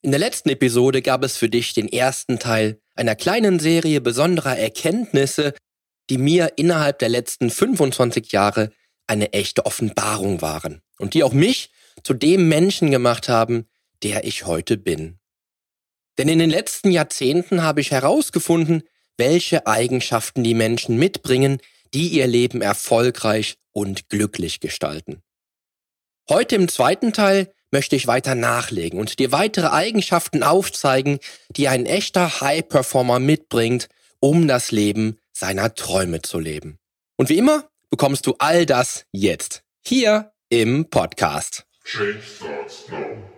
In der letzten Episode gab es für dich den ersten Teil einer kleinen Serie besonderer Erkenntnisse, die mir innerhalb der letzten 25 Jahre eine echte Offenbarung waren und die auch mich zu dem Menschen gemacht haben, der ich heute bin. Denn in den letzten Jahrzehnten habe ich herausgefunden, welche Eigenschaften die Menschen mitbringen, die ihr Leben erfolgreich und glücklich gestalten. Heute im zweiten Teil möchte ich weiter nachlegen und dir weitere Eigenschaften aufzeigen, die ein echter High-Performer mitbringt, um das Leben seiner Träume zu leben. Und wie immer bekommst du all das jetzt hier im Podcast. Change starts now.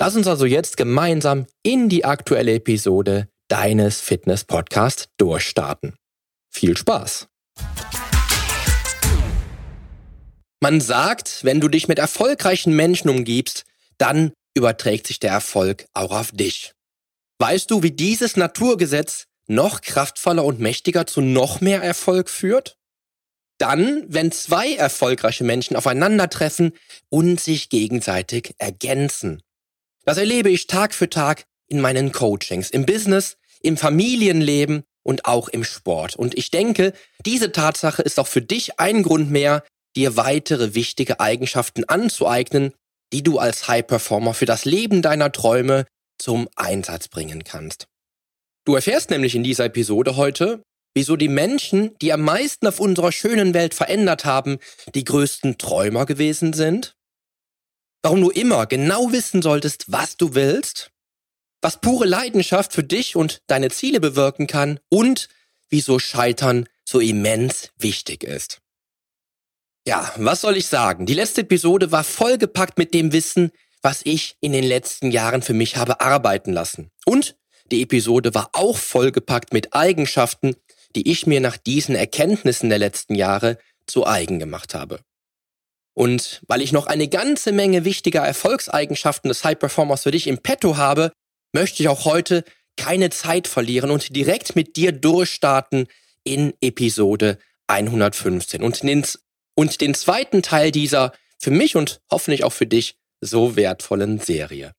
Lass uns also jetzt gemeinsam in die aktuelle Episode deines Fitness-Podcasts durchstarten. Viel Spaß! Man sagt, wenn du dich mit erfolgreichen Menschen umgibst, dann überträgt sich der Erfolg auch auf dich. Weißt du, wie dieses Naturgesetz noch kraftvoller und mächtiger zu noch mehr Erfolg führt? Dann, wenn zwei erfolgreiche Menschen aufeinandertreffen und sich gegenseitig ergänzen. Das erlebe ich Tag für Tag in meinen Coachings, im Business, im Familienleben und auch im Sport. Und ich denke, diese Tatsache ist auch für dich ein Grund mehr, dir weitere wichtige Eigenschaften anzueignen, die du als High Performer für das Leben deiner Träume zum Einsatz bringen kannst. Du erfährst nämlich in dieser Episode heute, wieso die Menschen, die am meisten auf unserer schönen Welt verändert haben, die größten Träumer gewesen sind, warum du immer genau wissen solltest, was du willst, was pure Leidenschaft für dich und deine Ziele bewirken kann und wieso Scheitern so immens wichtig ist. Ja, was soll ich sagen? Die letzte Episode war vollgepackt mit dem Wissen, was ich in den letzten Jahren für mich habe arbeiten lassen. Und die Episode war auch vollgepackt mit Eigenschaften, die ich mir nach diesen Erkenntnissen der letzten Jahre zu eigen gemacht habe. Und weil ich noch eine ganze Menge wichtiger Erfolgseigenschaften des High Performers für dich im Petto habe, möchte ich auch heute keine Zeit verlieren und direkt mit dir durchstarten in Episode 115 und den, und den zweiten Teil dieser für mich und hoffentlich auch für dich so wertvollen Serie.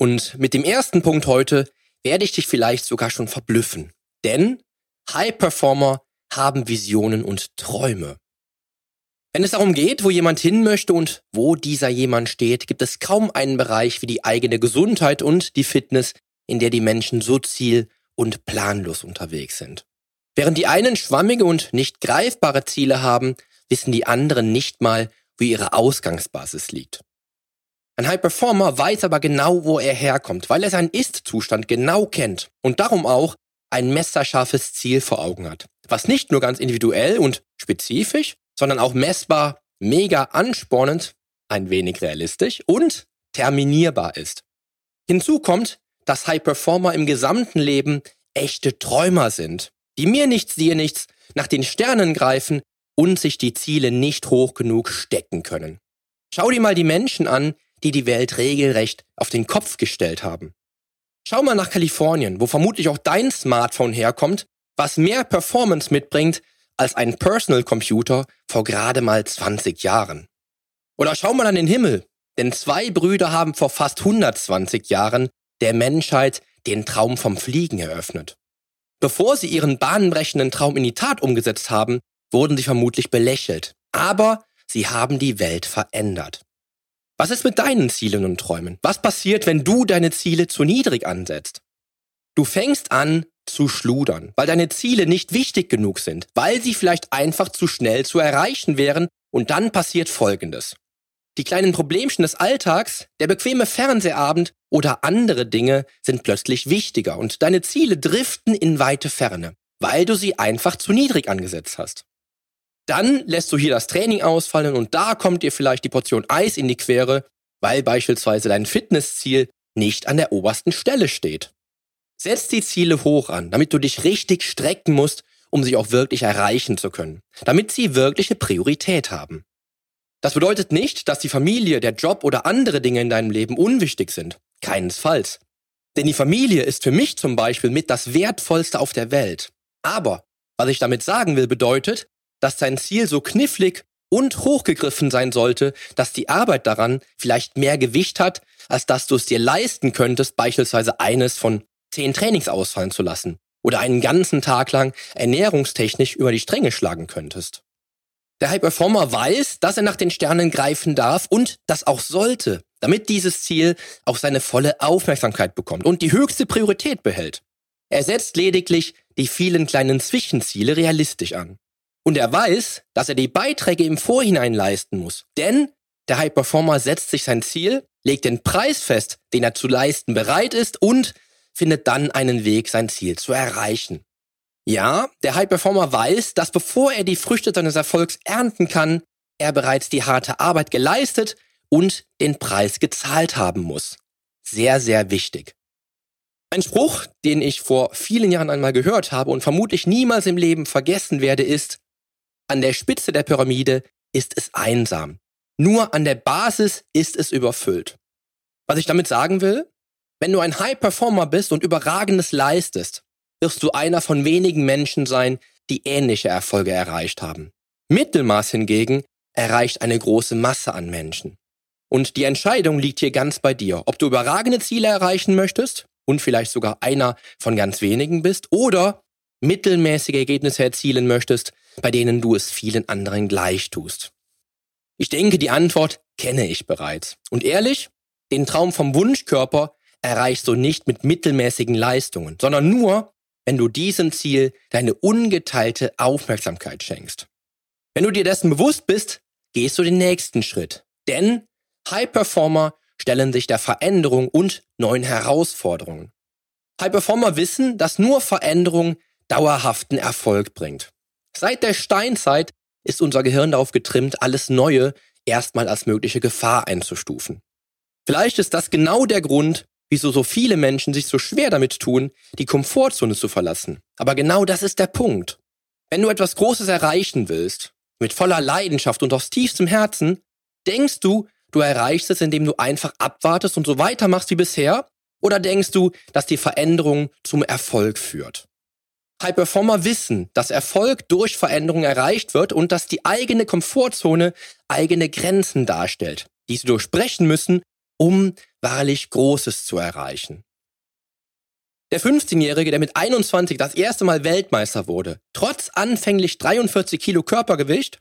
Und mit dem ersten Punkt heute werde ich dich vielleicht sogar schon verblüffen. Denn High Performer haben Visionen und Träume. Wenn es darum geht, wo jemand hin möchte und wo dieser jemand steht, gibt es kaum einen Bereich wie die eigene Gesundheit und die Fitness, in der die Menschen so ziel- und planlos unterwegs sind. Während die einen schwammige und nicht greifbare Ziele haben, wissen die anderen nicht mal, wo ihre Ausgangsbasis liegt. Ein High Performer weiß aber genau, wo er herkommt, weil er seinen Ist-Zustand genau kennt und darum auch ein messerscharfes Ziel vor Augen hat, was nicht nur ganz individuell und spezifisch, sondern auch messbar, mega anspornend, ein wenig realistisch und terminierbar ist. Hinzu kommt, dass High Performer im gesamten Leben echte Träumer sind, die mir nichts, dir nichts, nach den Sternen greifen und sich die Ziele nicht hoch genug stecken können. Schau dir mal die Menschen an, die die Welt regelrecht auf den Kopf gestellt haben. Schau mal nach Kalifornien, wo vermutlich auch dein Smartphone herkommt, was mehr Performance mitbringt als ein Personal Computer vor gerade mal 20 Jahren. Oder schau mal an den Himmel, denn zwei Brüder haben vor fast 120 Jahren der Menschheit den Traum vom Fliegen eröffnet. Bevor sie ihren bahnbrechenden Traum in die Tat umgesetzt haben, wurden sie vermutlich belächelt. Aber sie haben die Welt verändert. Was ist mit deinen Zielen und Träumen? Was passiert, wenn du deine Ziele zu niedrig ansetzt? Du fängst an, zu schludern, weil deine Ziele nicht wichtig genug sind, weil sie vielleicht einfach zu schnell zu erreichen wären und dann passiert Folgendes. Die kleinen Problemchen des Alltags, der bequeme Fernsehabend oder andere Dinge sind plötzlich wichtiger und deine Ziele driften in weite Ferne, weil du sie einfach zu niedrig angesetzt hast. Dann lässt du hier das Training ausfallen und da kommt dir vielleicht die Portion Eis in die Quere, weil beispielsweise dein Fitnessziel nicht an der obersten Stelle steht. Setz die Ziele hoch an, damit du dich richtig strecken musst, um sie auch wirklich erreichen zu können, damit sie wirkliche Priorität haben. Das bedeutet nicht, dass die Familie, der Job oder andere Dinge in deinem Leben unwichtig sind. Keinesfalls. Denn die Familie ist für mich zum Beispiel mit das Wertvollste auf der Welt. Aber, was ich damit sagen will, bedeutet, dass dein Ziel so knifflig und hochgegriffen sein sollte, dass die Arbeit daran vielleicht mehr Gewicht hat, als dass du es dir leisten könntest, beispielsweise eines von zehn Trainings ausfallen zu lassen oder einen ganzen Tag lang ernährungstechnisch über die Stränge schlagen könntest. Der High Performer weiß, dass er nach den Sternen greifen darf und das auch sollte, damit dieses Ziel auch seine volle Aufmerksamkeit bekommt und die höchste Priorität behält. Er setzt lediglich die vielen kleinen Zwischenziele realistisch an. Und er weiß, dass er die Beiträge im Vorhinein leisten muss. Denn der High Performer setzt sich sein Ziel, legt den Preis fest, den er zu leisten bereit ist und findet dann einen Weg, sein Ziel zu erreichen. Ja, der High Performer weiß, dass bevor er die Früchte seines Erfolgs ernten kann, er bereits die harte Arbeit geleistet und den Preis gezahlt haben muss. Sehr, sehr wichtig. Ein Spruch, den ich vor vielen Jahren einmal gehört habe und vermutlich niemals im Leben vergessen werde, ist, an der Spitze der Pyramide ist es einsam. Nur an der Basis ist es überfüllt. Was ich damit sagen will, wenn du ein High Performer bist und Überragendes leistest, wirst du einer von wenigen Menschen sein, die ähnliche Erfolge erreicht haben. Mittelmaß hingegen erreicht eine große Masse an Menschen. Und die Entscheidung liegt hier ganz bei dir, ob du überragende Ziele erreichen möchtest und vielleicht sogar einer von ganz wenigen bist oder mittelmäßige Ergebnisse erzielen möchtest, bei denen du es vielen anderen gleich tust. Ich denke, die Antwort kenne ich bereits. Und ehrlich, den Traum vom Wunschkörper erreichst du nicht mit mittelmäßigen Leistungen, sondern nur, wenn du diesem Ziel deine ungeteilte Aufmerksamkeit schenkst. Wenn du dir dessen bewusst bist, gehst du den nächsten Schritt. Denn High Performer stellen sich der Veränderung und neuen Herausforderungen. High Performer wissen, dass nur Veränderung dauerhaften Erfolg bringt. Seit der Steinzeit ist unser Gehirn darauf getrimmt, alles Neue erstmal als mögliche Gefahr einzustufen. Vielleicht ist das genau der Grund, wieso so viele Menschen sich so schwer damit tun, die Komfortzone zu verlassen. Aber genau das ist der Punkt. Wenn du etwas Großes erreichen willst, mit voller Leidenschaft und aus tiefstem Herzen, denkst du, du erreichst es, indem du einfach abwartest und so weitermachst wie bisher? Oder denkst du, dass die Veränderung zum Erfolg führt? High Performer wissen, dass Erfolg durch Veränderung erreicht wird und dass die eigene Komfortzone eigene Grenzen darstellt, die sie durchbrechen müssen, um wahrlich Großes zu erreichen. Der 15-Jährige, der mit 21 das erste Mal Weltmeister wurde, trotz anfänglich 43 Kilo Körpergewicht,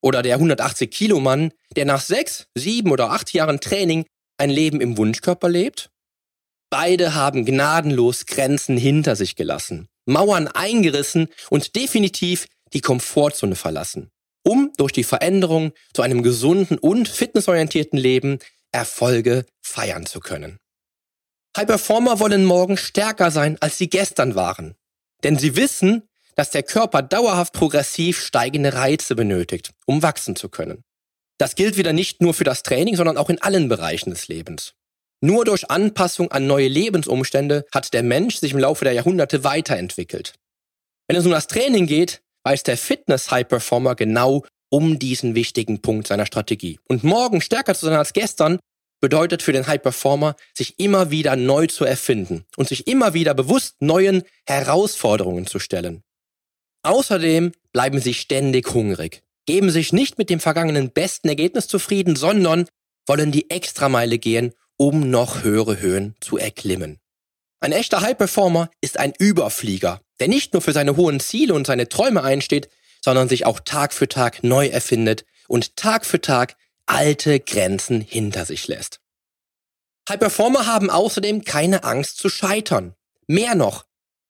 oder der 180 Kilo Mann, der nach sechs, sieben oder acht Jahren Training ein Leben im Wunschkörper lebt? Beide haben gnadenlos Grenzen hinter sich gelassen, Mauern eingerissen und definitiv die Komfortzone verlassen, um durch die Veränderung zu einem gesunden und fitnessorientierten Leben Erfolge feiern zu können. High Performer wollen morgen stärker sein, als sie gestern waren. Denn sie wissen, dass der Körper dauerhaft progressiv steigende Reize benötigt, um wachsen zu können. Das gilt wieder nicht nur für das Training, sondern auch in allen Bereichen des Lebens. Nur durch Anpassung an neue Lebensumstände hat der Mensch sich im Laufe der Jahrhunderte weiterentwickelt. Wenn es um das Training geht, weiß der Fitness-High-Performer genau, um diesen wichtigen Punkt seiner Strategie. Und morgen stärker zu sein als gestern bedeutet für den High Performer, sich immer wieder neu zu erfinden und sich immer wieder bewusst neuen Herausforderungen zu stellen. Außerdem bleiben sie ständig hungrig, geben sich nicht mit dem vergangenen besten Ergebnis zufrieden, sondern wollen die Extrameile gehen, um noch höhere Höhen zu erklimmen. Ein echter High Performer ist ein Überflieger, der nicht nur für seine hohen Ziele und seine Träume einsteht, sondern sich auch Tag für Tag neu erfindet und Tag für Tag alte Grenzen hinter sich lässt. High Performer haben außerdem keine Angst zu scheitern. Mehr noch,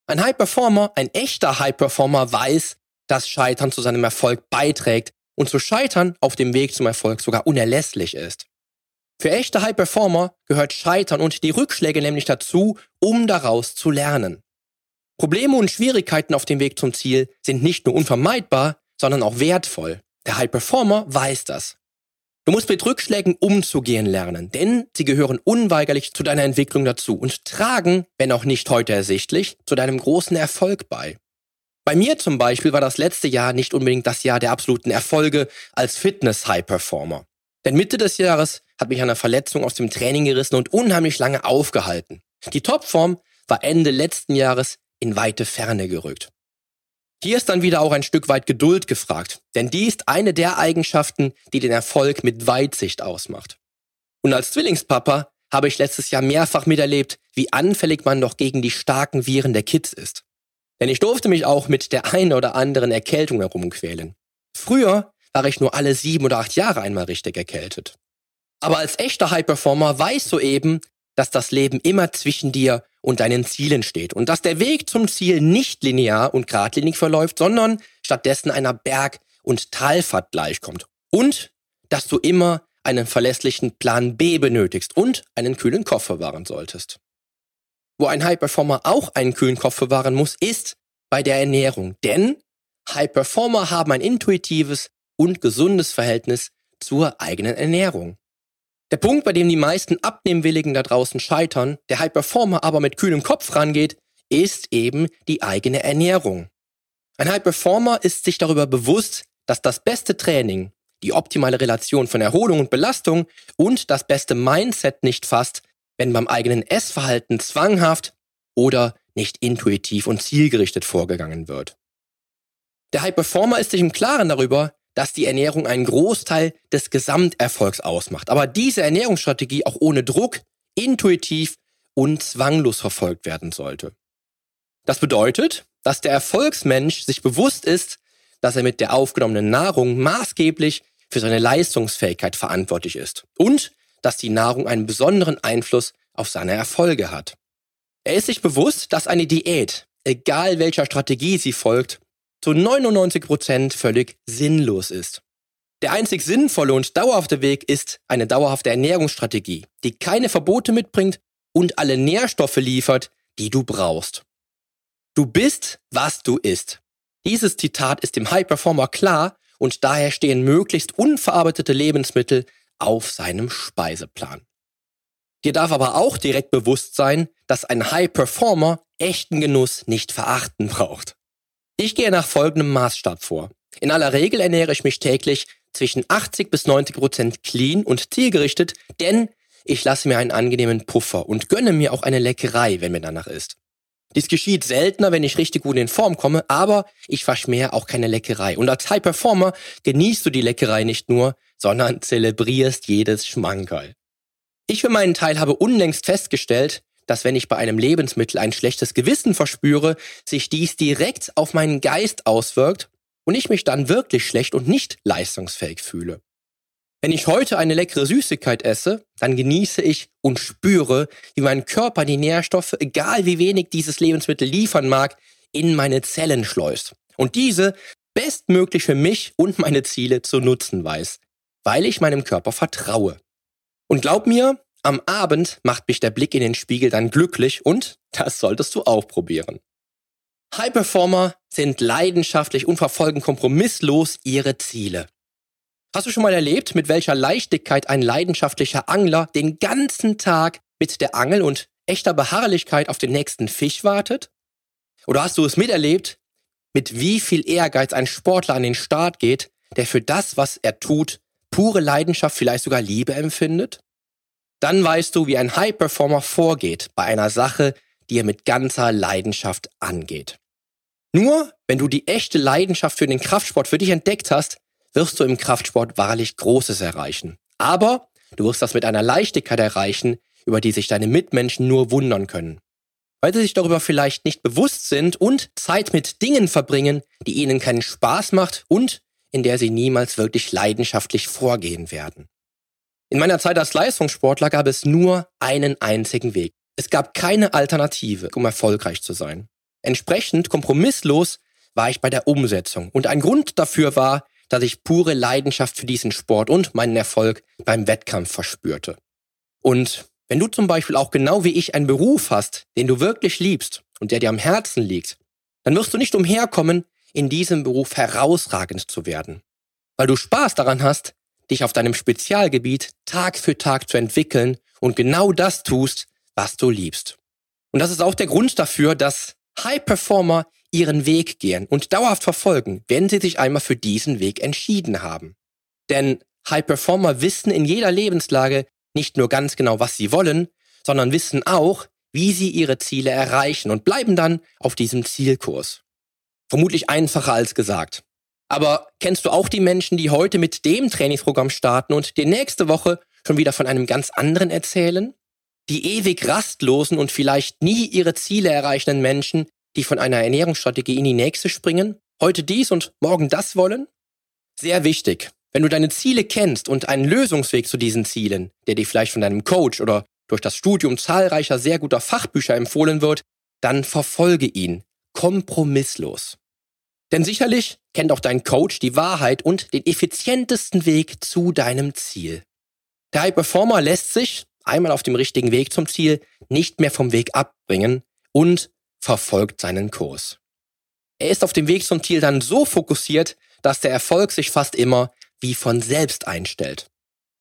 ein High Performer, ein echter High Performer weiß, dass Scheitern zu seinem Erfolg beiträgt und zu scheitern auf dem Weg zum Erfolg sogar unerlässlich ist. Für echte High Performer gehört Scheitern und die Rückschläge nämlich dazu, um daraus zu lernen. Probleme und Schwierigkeiten auf dem Weg zum Ziel sind nicht nur unvermeidbar, sondern auch wertvoll. Der High Performer weiß das. Du musst mit Rückschlägen umzugehen lernen, denn sie gehören unweigerlich zu deiner Entwicklung dazu und tragen, wenn auch nicht heute ersichtlich, zu deinem großen Erfolg bei. Bei mir zum Beispiel war das letzte Jahr nicht unbedingt das Jahr der absoluten Erfolge als Fitness-High-Performer. Denn Mitte des Jahres hat mich eine Verletzung aus dem Training gerissen und unheimlich lange aufgehalten. Die Topform war Ende letzten Jahres in weite Ferne gerückt. Hier ist dann wieder auch ein Stück weit Geduld gefragt, denn die ist eine der Eigenschaften, die den Erfolg mit Weitsicht ausmacht. Und als Zwillingspapa habe ich letztes Jahr mehrfach miterlebt, wie anfällig man doch gegen die starken Viren der Kids ist. Denn ich durfte mich auch mit der einen oder anderen Erkältung herumquälen. Früher war ich nur alle sieben oder acht Jahre einmal richtig erkältet. Aber als echter High-Performer weißt du eben, dass das Leben immer zwischen dir und deinen Zielen steht und dass der Weg zum Ziel nicht linear und geradlinig verläuft, sondern stattdessen einer Berg- und Talfahrt gleichkommt. Und dass du immer einen verlässlichen Plan B benötigst und einen kühlen Kopf verwahren solltest. Wo ein High-Performer auch einen kühlen Kopf verwahren muss, ist bei der Ernährung. Denn High-Performer haben ein intuitives und gesundes Verhältnis zur eigenen Ernährung. Der Punkt, bei dem die meisten Abnehmwilligen da draußen scheitern, der High Performer aber mit kühlem Kopf rangeht, ist eben die eigene Ernährung. Ein High Performer ist sich darüber bewusst, dass das beste Training, die optimale Relation von Erholung und Belastung und das beste Mindset nicht fasst, wenn beim eigenen Essverhalten zwanghaft oder nicht intuitiv und zielgerichtet vorgegangen wird. Der High Performer ist sich im Klaren darüber, dass die Ernährung einen Großteil des Gesamterfolgs ausmacht. Aber diese Ernährungsstrategie auch ohne Druck, intuitiv und zwanglos verfolgt werden sollte. Das bedeutet, dass der Erfolgsmensch sich bewusst ist, dass er mit der aufgenommenen Nahrung maßgeblich für seine Leistungsfähigkeit verantwortlich ist und dass die Nahrung einen besonderen Einfluss auf seine Erfolge hat. Er ist sich bewusst, dass eine Diät, egal welcher Strategie sie folgt, zu 99% völlig sinnlos ist. Der einzig sinnvolle und dauerhafte Weg ist eine dauerhafte Ernährungsstrategie, die keine Verbote mitbringt und alle Nährstoffe liefert, die du brauchst. Du bist, was du isst. Dieses Zitat ist dem High Performer klar und daher stehen möglichst unverarbeitete Lebensmittel auf seinem Speiseplan. Dir darf aber auch direkt bewusst sein, dass ein High Performer echten Genuss nicht verachten braucht. Ich gehe nach folgendem Maßstab vor. In aller Regel ernähre ich mich täglich zwischen 80 bis 90 Prozent clean und zielgerichtet, denn ich lasse mir einen angenehmen Puffer und gönne mir auch eine Leckerei, wenn mir danach ist. Dies geschieht seltener, wenn ich richtig gut in Form komme, aber ich verschmähe auch keine Leckerei. Und als High Performer genießt du die Leckerei nicht nur, sondern zelebrierst jedes Schmankerl. Ich für meinen Teil habe unlängst festgestellt, dass wenn ich bei einem Lebensmittel ein schlechtes Gewissen verspüre, sich dies direkt auf meinen Geist auswirkt und ich mich dann wirklich schlecht und nicht leistungsfähig fühle. Wenn ich heute eine leckere Süßigkeit esse, dann genieße ich und spüre, wie mein Körper die Nährstoffe, egal wie wenig dieses Lebensmittel liefern mag, in meine Zellen schleust und diese bestmöglich für mich und meine Ziele zu nutzen weiß, weil ich meinem Körper vertraue. Und glaub mir, am Abend macht mich der Blick in den Spiegel dann glücklich und das solltest du auch probieren. High Performer sind leidenschaftlich und verfolgen kompromisslos ihre Ziele. Hast du schon mal erlebt, mit welcher Leichtigkeit ein leidenschaftlicher Angler den ganzen Tag mit der Angel und echter Beharrlichkeit auf den nächsten Fisch wartet? Oder hast du es miterlebt, mit wie viel Ehrgeiz ein Sportler an den Start geht, der für das, was er tut, pure Leidenschaft, vielleicht sogar Liebe empfindet? Dann weißt du, wie ein High-Performer vorgeht bei einer Sache, die er mit ganzer Leidenschaft angeht. Nur wenn du die echte Leidenschaft für den Kraftsport für dich entdeckt hast, wirst du im Kraftsport wahrlich Großes erreichen. Aber du wirst das mit einer Leichtigkeit erreichen, über die sich deine Mitmenschen nur wundern können. Weil sie sich darüber vielleicht nicht bewusst sind und Zeit mit Dingen verbringen, die ihnen keinen Spaß macht und in der sie niemals wirklich leidenschaftlich vorgehen werden. In meiner Zeit als Leistungssportler gab es nur einen einzigen Weg. Es gab keine Alternative, um erfolgreich zu sein. Entsprechend kompromisslos war ich bei der Umsetzung. Und ein Grund dafür war, dass ich pure Leidenschaft für diesen Sport und meinen Erfolg beim Wettkampf verspürte. Und wenn du zum Beispiel auch genau wie ich einen Beruf hast, den du wirklich liebst und der dir am Herzen liegt, dann wirst du nicht umherkommen, in diesem Beruf herausragend zu werden. Weil du Spaß daran hast, dich auf deinem Spezialgebiet Tag für Tag zu entwickeln und genau das tust, was du liebst. Und das ist auch der Grund dafür, dass High Performer ihren Weg gehen und dauerhaft verfolgen, wenn sie sich einmal für diesen Weg entschieden haben. Denn High Performer wissen in jeder Lebenslage nicht nur ganz genau, was sie wollen, sondern wissen auch, wie sie ihre Ziele erreichen und bleiben dann auf diesem Zielkurs. Vermutlich einfacher als gesagt. Aber kennst du auch die Menschen, die heute mit dem Trainingsprogramm starten und die nächste Woche schon wieder von einem ganz anderen erzählen? Die ewig rastlosen und vielleicht nie ihre Ziele erreichenden Menschen, die von einer Ernährungsstrategie in die nächste springen, heute dies und morgen das wollen? Sehr wichtig. Wenn du deine Ziele kennst und einen Lösungsweg zu diesen Zielen, der dir vielleicht von deinem Coach oder durch das Studium zahlreicher sehr guter Fachbücher empfohlen wird, dann verfolge ihn kompromisslos. Denn sicherlich kennt auch dein Coach die Wahrheit und den effizientesten Weg zu deinem Ziel. Der High Performer lässt sich, einmal auf dem richtigen Weg zum Ziel, nicht mehr vom Weg abbringen und verfolgt seinen Kurs. Er ist auf dem Weg zum Ziel dann so fokussiert, dass der Erfolg sich fast immer wie von selbst einstellt.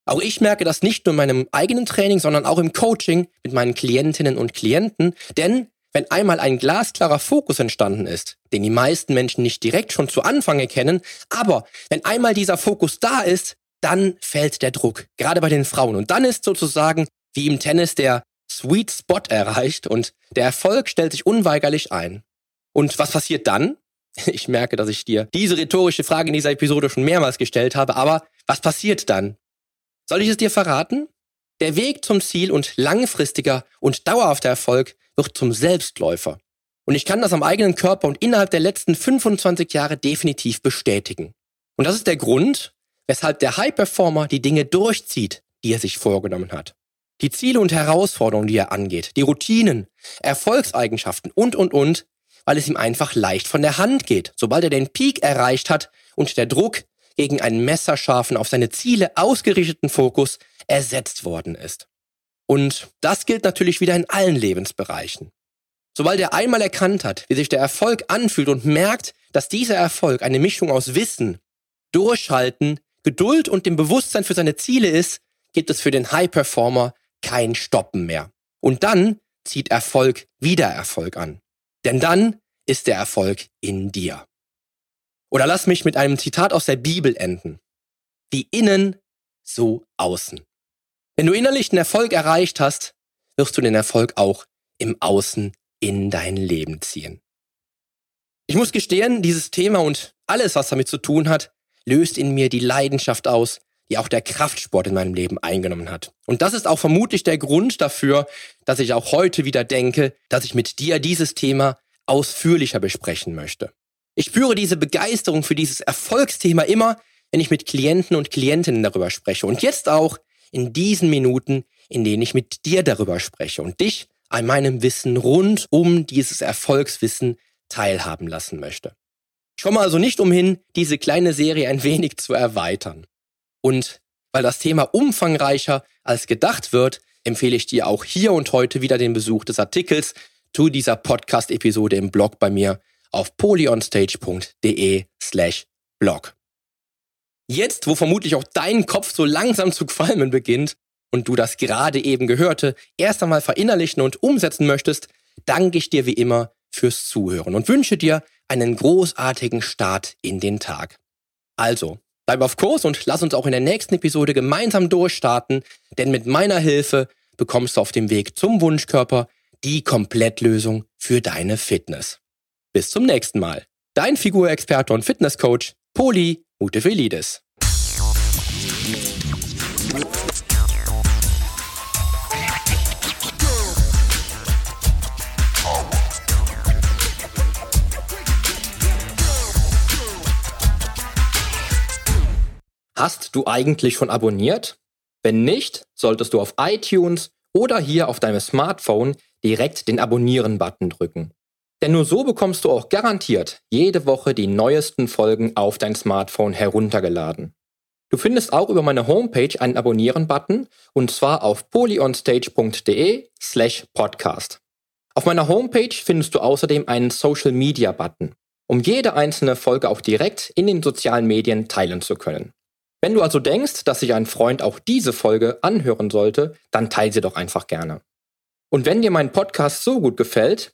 Auch ich merke das nicht nur in meinem eigenen Training, sondern auch im Coaching mit meinen Klientinnen und Klienten, denn wenn einmal ein glasklarer Fokus entstanden ist, den die meisten Menschen nicht direkt schon zu Anfang erkennen, aber wenn einmal dieser Fokus da ist, dann fällt der Druck, gerade bei den Frauen. Und dann ist sozusagen wie im Tennis der Sweet Spot erreicht und der Erfolg stellt sich unweigerlich ein. Und was passiert dann? Ich merke, dass ich dir diese rhetorische Frage in dieser Episode schon mehrmals gestellt habe, aber was passiert dann? Soll ich es dir verraten? Der Weg zum Ziel und langfristiger und dauerhafter Erfolg wird zum Selbstläufer. Und ich kann das am eigenen Körper und innerhalb der letzten 25 Jahre definitiv bestätigen. Und das ist der Grund, weshalb der High Performer die Dinge durchzieht, die er sich vorgenommen hat. Die Ziele und Herausforderungen, die er angeht, die Routinen, Erfolgseigenschaften und, und, und, weil es ihm einfach leicht von der Hand geht, sobald er den Peak erreicht hat und der Druck gegen einen messerscharfen, auf seine Ziele ausgerichteten Fokus ersetzt worden ist. Und das gilt natürlich wieder in allen Lebensbereichen. Sobald er einmal erkannt hat, wie sich der Erfolg anfühlt und merkt, dass dieser Erfolg eine Mischung aus Wissen, Durchhalten, Geduld und dem Bewusstsein für seine Ziele ist, gibt es für den High Performer kein Stoppen mehr. Und dann zieht Erfolg wieder Erfolg an. Denn dann ist der Erfolg in dir. Oder lass mich mit einem Zitat aus der Bibel enden. Wie innen, so außen. Wenn du innerlich den Erfolg erreicht hast, wirst du den Erfolg auch im Außen in dein Leben ziehen. Ich muss gestehen, dieses Thema und alles, was damit zu tun hat, löst in mir die Leidenschaft aus, die auch der Kraftsport in meinem Leben eingenommen hat. Und das ist auch vermutlich der Grund dafür, dass ich auch heute wieder denke, dass ich mit dir dieses Thema ausführlicher besprechen möchte. Ich spüre diese Begeisterung für dieses Erfolgsthema immer, wenn ich mit Klienten und Klientinnen darüber spreche. Und jetzt auch in diesen Minuten, in denen ich mit dir darüber spreche und dich an meinem Wissen rund um dieses Erfolgswissen teilhaben lassen möchte. Ich komme also nicht umhin, diese kleine Serie ein wenig zu erweitern. Und weil das Thema umfangreicher als gedacht wird, empfehle ich dir auch hier und heute wieder den Besuch des Artikels zu dieser Podcast-Episode im Blog bei mir auf polyonstage.de slash blog. Jetzt, wo vermutlich auch dein Kopf so langsam zu qualmen beginnt und du das gerade eben gehörte erst einmal verinnerlichen und umsetzen möchtest, danke ich dir wie immer fürs Zuhören und wünsche dir einen großartigen Start in den Tag. Also, Bleib auf Kurs und lass uns auch in der nächsten Episode gemeinsam durchstarten, denn mit meiner Hilfe bekommst du auf dem Weg zum Wunschkörper die Komplettlösung für deine Fitness. Bis zum nächsten Mal. Dein Figurexperte und Fitnesscoach Poli Mutevelidis. Hast du eigentlich schon abonniert? Wenn nicht, solltest du auf iTunes oder hier auf deinem Smartphone direkt den Abonnieren-Button drücken. Denn nur so bekommst du auch garantiert jede Woche die neuesten Folgen auf dein Smartphone heruntergeladen. Du findest auch über meine Homepage einen Abonnieren-Button und zwar auf polyonstage.de slash podcast. Auf meiner Homepage findest du außerdem einen Social-Media-Button, um jede einzelne Folge auch direkt in den sozialen Medien teilen zu können. Wenn du also denkst, dass sich ein Freund auch diese Folge anhören sollte, dann teile sie doch einfach gerne. Und wenn dir mein Podcast so gut gefällt,